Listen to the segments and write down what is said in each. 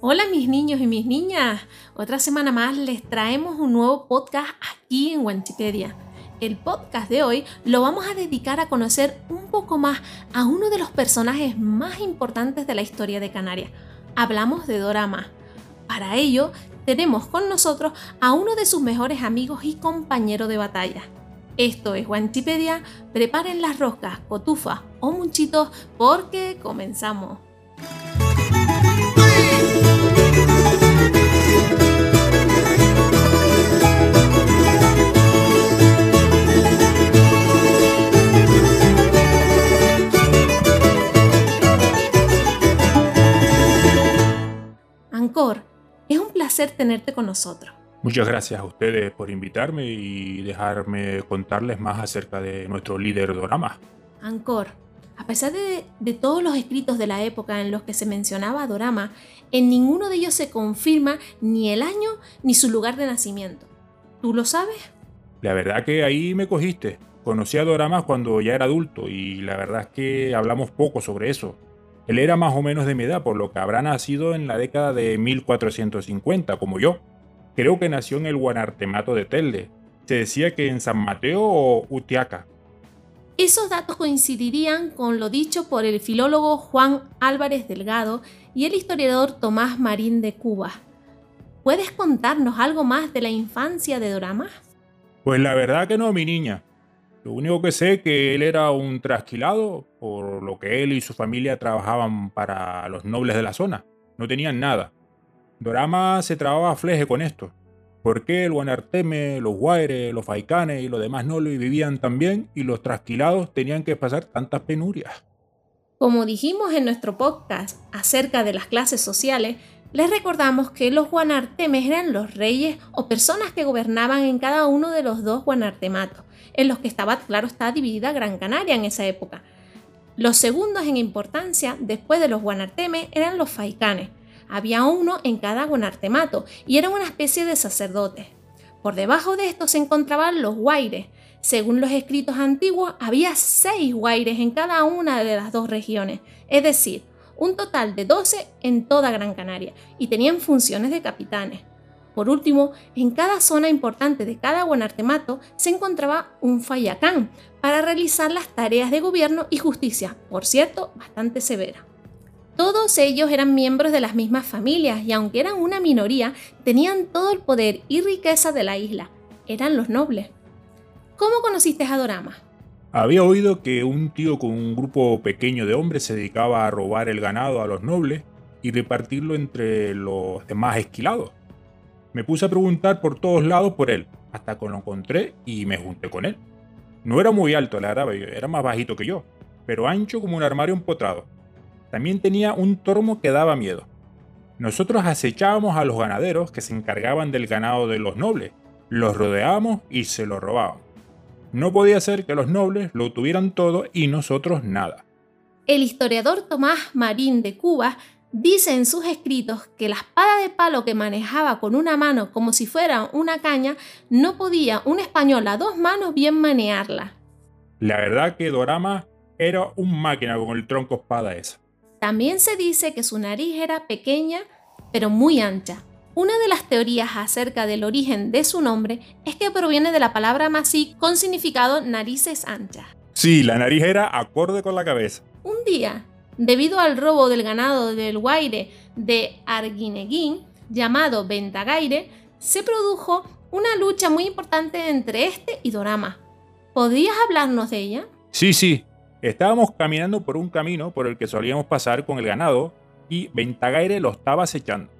Hola mis niños y mis niñas, otra semana más les traemos un nuevo podcast aquí en Wanchipedia. El podcast de hoy lo vamos a dedicar a conocer un poco más a uno de los personajes más importantes de la historia de Canarias. Hablamos de Dorama. Para ello, tenemos con nosotros a uno de sus mejores amigos y compañero de batalla. Esto es Wanchipedia, preparen las roscas, cotufas o munchitos porque comenzamos. Placer tenerte con nosotros. Muchas gracias a ustedes por invitarme y dejarme contarles más acerca de nuestro líder Dorama. Ancor, a pesar de, de, todos los escritos de la época en los que se mencionaba a Dorama, en ninguno de ellos se confirma ni el año ni su lugar de nacimiento. ¿Tú lo sabes? La verdad que ahí me cogiste. Conocí a Dorama cuando ya era adulto y la verdad es que hablamos poco sobre eso. Él era más o menos de mi edad, por lo que habrá nacido en la década de 1450, como yo. Creo que nació en el Guanartemato de Telde. Se decía que en San Mateo o Utiaca. Esos datos coincidirían con lo dicho por el filólogo Juan Álvarez Delgado y el historiador Tomás Marín de Cuba. ¿Puedes contarnos algo más de la infancia de Dorama? Pues la verdad que no, mi niña. Lo único que sé es que él era un trasquilado, por lo que él y su familia trabajaban para los nobles de la zona. No tenían nada. Dorama se trababa fleje con esto. ¿Por qué el Guanarteme, los Guaires, los Faicanes y los demás nobles vivían tan bien y los trasquilados tenían que pasar tantas penurias? Como dijimos en nuestro podcast acerca de las clases sociales, les recordamos que los Guanartemes eran los reyes o personas que gobernaban en cada uno de los dos Guanartematos, en los que estaba, claro está, dividida Gran Canaria en esa época. Los segundos en importancia, después de los Guanartemes, eran los Faicanes. Había uno en cada Guanartemato y era una especie de sacerdote. Por debajo de estos se encontraban los Guaires, según los escritos antiguos, había seis guaires en cada una de las dos regiones, es decir, un total de 12 en toda Gran Canaria, y tenían funciones de capitanes. Por último, en cada zona importante de cada guanartemato se encontraba un fayacán para realizar las tareas de gobierno y justicia, por cierto, bastante severa. Todos ellos eran miembros de las mismas familias y aunque eran una minoría, tenían todo el poder y riqueza de la isla. Eran los nobles. ¿Cómo conociste a Dorama? Había oído que un tío con un grupo pequeño de hombres se dedicaba a robar el ganado a los nobles y repartirlo entre los demás esquilados. Me puse a preguntar por todos lados por él, hasta que lo encontré y me junté con él. No era muy alto, la verdad, era más bajito que yo, pero ancho como un armario empotrado. También tenía un tormo que daba miedo. Nosotros acechábamos a los ganaderos que se encargaban del ganado de los nobles, los rodeábamos y se lo robábamos. No podía ser que los nobles lo tuvieran todo y nosotros nada. El historiador Tomás Marín de Cuba dice en sus escritos que la espada de palo que manejaba con una mano como si fuera una caña, no podía un español a dos manos bien manearla. La verdad que Dorama era un máquina con el tronco espada esa. También se dice que su nariz era pequeña pero muy ancha, una de las teorías acerca del origen de su nombre es que proviene de la palabra masí con significado narices anchas. Sí, la nariz era acorde con la cabeza. Un día, debido al robo del ganado del Guaire de Arguineguín, llamado Ventagaire, se produjo una lucha muy importante entre este y Dorama. ¿Podrías hablarnos de ella? Sí, sí. Estábamos caminando por un camino por el que solíamos pasar con el ganado y Ventagaire lo estaba acechando.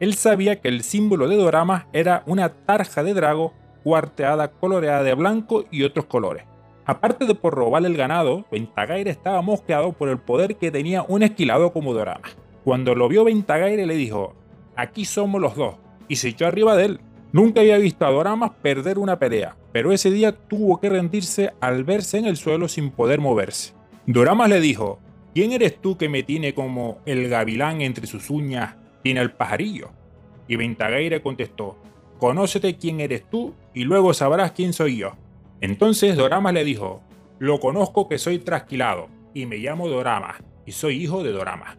Él sabía que el símbolo de Dorama era una tarja de drago cuarteada coloreada de blanco y otros colores. Aparte de por robar el ganado, Ventagaire estaba mosqueado por el poder que tenía un esquilado como Dorama. Cuando lo vio Ventagaire le dijo, aquí somos los dos, y se echó arriba de él. Nunca había visto a Dorama perder una pelea, pero ese día tuvo que rendirse al verse en el suelo sin poder moverse. Dorama le dijo, ¿quién eres tú que me tiene como el gavilán entre sus uñas tiene el pajarillo. Y Ventagaire contestó, Conócete quién eres tú y luego sabrás quién soy yo. Entonces Dorama le dijo, Lo conozco que soy trasquilado y me llamo Dorama y soy hijo de Dorama.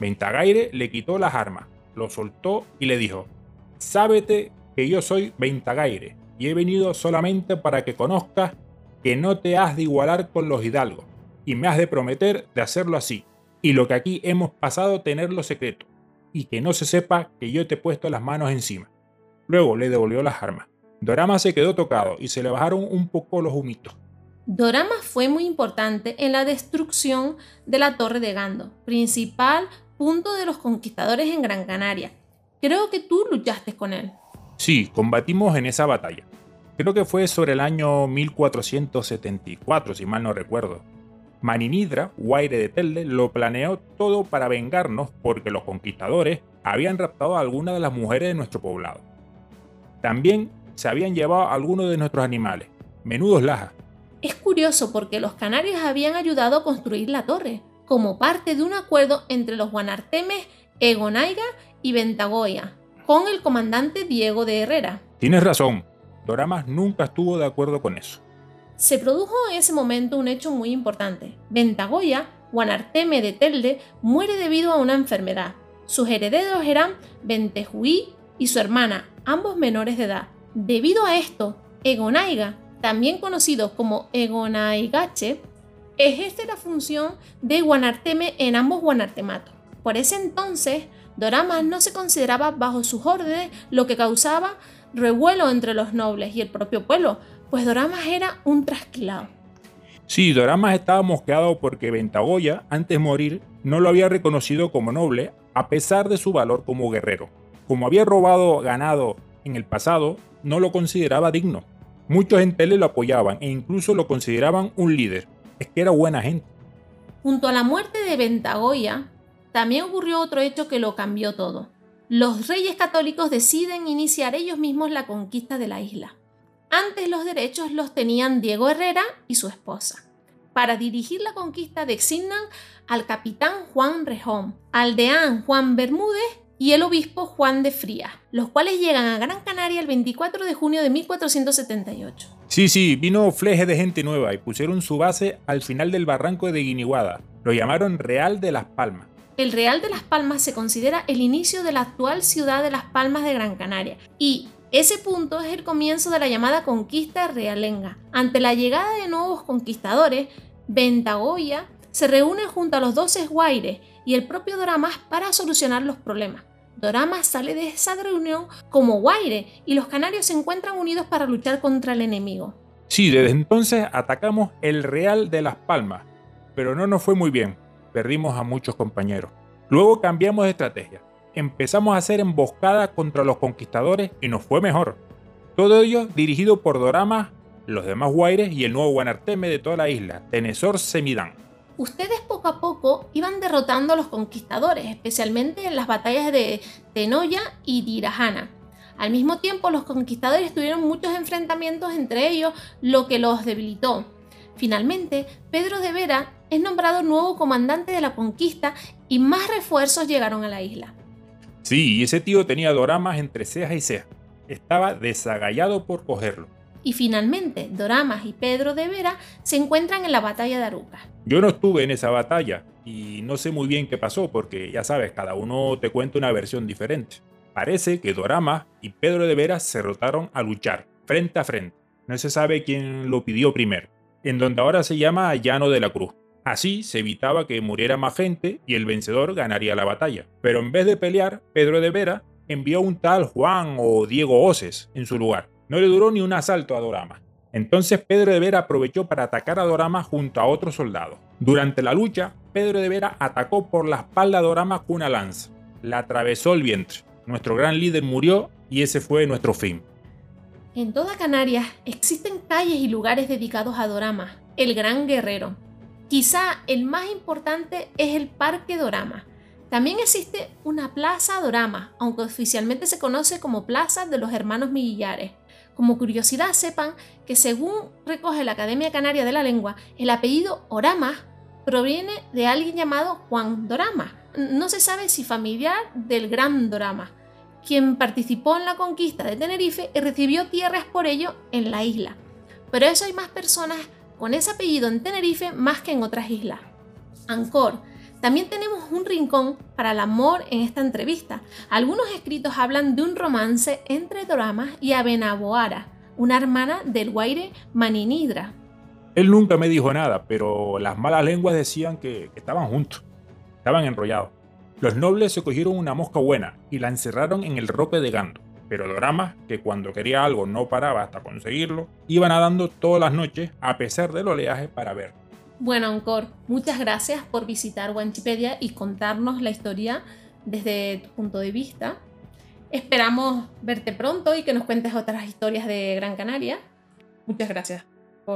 Ventagaire le quitó las armas, lo soltó y le dijo, Sábete que yo soy Ventagaire y he venido solamente para que conozcas que no te has de igualar con los hidalgos y me has de prometer de hacerlo así y lo que aquí hemos pasado tenerlo secreto y que no se sepa que yo te he puesto las manos encima. Luego le devolvió las armas. Dorama se quedó tocado y se le bajaron un poco los humitos. Dorama fue muy importante en la destrucción de la Torre de Gando, principal punto de los conquistadores en Gran Canaria. Creo que tú luchaste con él. Sí, combatimos en esa batalla. Creo que fue sobre el año 1474, si mal no recuerdo. Maninidra, Guaire de Telde, lo planeó todo para vengarnos porque los conquistadores habían raptado a algunas de las mujeres de nuestro poblado. También se habían llevado algunos de nuestros animales, menudos lajas, es curioso porque los canarios habían ayudado a construir la torre, como parte de un acuerdo entre los guanartemes Egonaiga y Ventagoya, con el comandante Diego de Herrera. Tienes razón, Doramas nunca estuvo de acuerdo con eso. Se produjo en ese momento un hecho muy importante. Ventagoya, guanarteme de Telde, muere debido a una enfermedad. Sus herederos eran Ventejuí y su hermana, ambos menores de edad. Debido a esto, Egonaiga también conocido como Egonaigache, ejerce la función de guanarteme en ambos guanartematos. Por ese entonces, Doramas no se consideraba bajo sus órdenes, lo que causaba revuelo entre los nobles y el propio pueblo, pues Doramas era un trasquilado. Sí, Doramas estaba mosqueado porque Ventagoya, antes de morir, no lo había reconocido como noble, a pesar de su valor como guerrero. Como había robado ganado en el pasado, no lo consideraba digno. Muchos en Tele lo apoyaban e incluso lo consideraban un líder. Es que era buena gente. Junto a la muerte de Ventagoya, también ocurrió otro hecho que lo cambió todo. Los reyes católicos deciden iniciar ellos mismos la conquista de la isla. Antes los derechos los tenían Diego Herrera y su esposa. Para dirigir la conquista designan al capitán Juan Rejón, al deán Juan Bermúdez y el obispo Juan de Frías, los cuales llegan a Gran Canaria el 24 de junio de 1478. Sí, sí, vino fleje de gente nueva y pusieron su base al final del barranco de Guiniguada. Lo llamaron Real de las Palmas. El Real de las Palmas se considera el inicio de la actual ciudad de Las Palmas de Gran Canaria y ese punto es el comienzo de la llamada conquista realenga. Ante la llegada de nuevos conquistadores, Ventagoya se reúne junto a los dos esguaires y el propio Doramas para solucionar los problemas. Doramas sale de esa reunión como Guaire y los canarios se encuentran unidos para luchar contra el enemigo. Sí, desde entonces atacamos el Real de Las Palmas, pero no nos fue muy bien. Perdimos a muchos compañeros. Luego cambiamos de estrategia. Empezamos a hacer emboscadas contra los conquistadores y nos fue mejor. Todo ello dirigido por Doramas, los demás Guaires y el nuevo Guanarteme de toda la isla, Tenesor Semidán ustedes poco a poco iban derrotando a los conquistadores, especialmente en las batallas de Tenoya y Dirahana. Al mismo tiempo, los conquistadores tuvieron muchos enfrentamientos entre ellos, lo que los debilitó. Finalmente, Pedro de Vera es nombrado nuevo comandante de la conquista y más refuerzos llegaron a la isla. Sí, y ese tío tenía doramas entre ceja y ceja. Estaba desagallado por cogerlo. Y finalmente, Doramas y Pedro de Vera se encuentran en la batalla de Aruca. Yo no estuve en esa batalla y no sé muy bien qué pasó porque ya sabes, cada uno te cuenta una versión diferente. Parece que Doramas y Pedro de Vera se rotaron a luchar, frente a frente. No se sabe quién lo pidió primero, en donde ahora se llama Llano de la Cruz. Así se evitaba que muriera más gente y el vencedor ganaría la batalla. Pero en vez de pelear, Pedro de Vera envió un tal Juan o Diego Oces en su lugar. No le duró ni un asalto a Dorama. Entonces Pedro de Vera aprovechó para atacar a Dorama junto a otros soldados. Durante la lucha, Pedro de Vera atacó por la espalda a Dorama con una lanza. La atravesó el vientre. Nuestro gran líder murió y ese fue nuestro fin. En toda Canarias existen calles y lugares dedicados a Dorama, el gran guerrero. Quizá el más importante es el Parque Dorama. También existe una Plaza Dorama, aunque oficialmente se conoce como Plaza de los Hermanos Millares. Como curiosidad, sepan que según recoge la Academia Canaria de la Lengua, el apellido Orama proviene de alguien llamado Juan Dorama. No se sabe si familiar del Gran Dorama, quien participó en la conquista de Tenerife y recibió tierras por ello en la isla. Pero eso hay más personas con ese apellido en Tenerife más que en otras islas. Ancor También tenemos un rincón para el amor en esta entrevista. Algunos escritos hablan de un romance entre Doramas y Abenaboara, una hermana del Guaire Maninidra. Él nunca me dijo nada, pero las malas lenguas decían que, estaban juntos, estaban enrollados. Los nobles se cogieron una mosca buena y la encerraron en el rope de Gando. Pero Dorama, que cuando quería algo no paraba hasta conseguirlo, iba nadando todas las noches a pesar del oleaje para ver. Bueno, Ancor, muchas gracias por visitar Wanchipedia y contarnos la historia desde tu punto de vista. Esperamos verte pronto y que nos cuentes otras historias de Gran Canaria. Muchas gracias.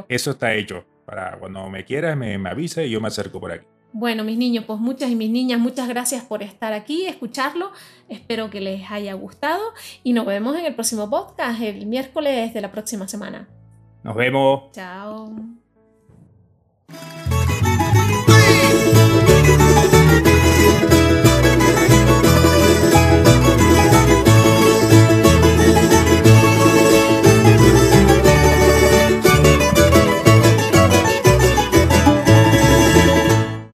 Eso está hecho. Para cuando me quieras, me, me avisa y yo me acerco por aquí. Bueno, mis niños, pues muchas y mis niñas, muchas gracias por estar aquí, escucharlo. Espero que les haya gustado y nos vemos en el próximo podcast el miércoles de la próxima semana. Nos vemos. Chao.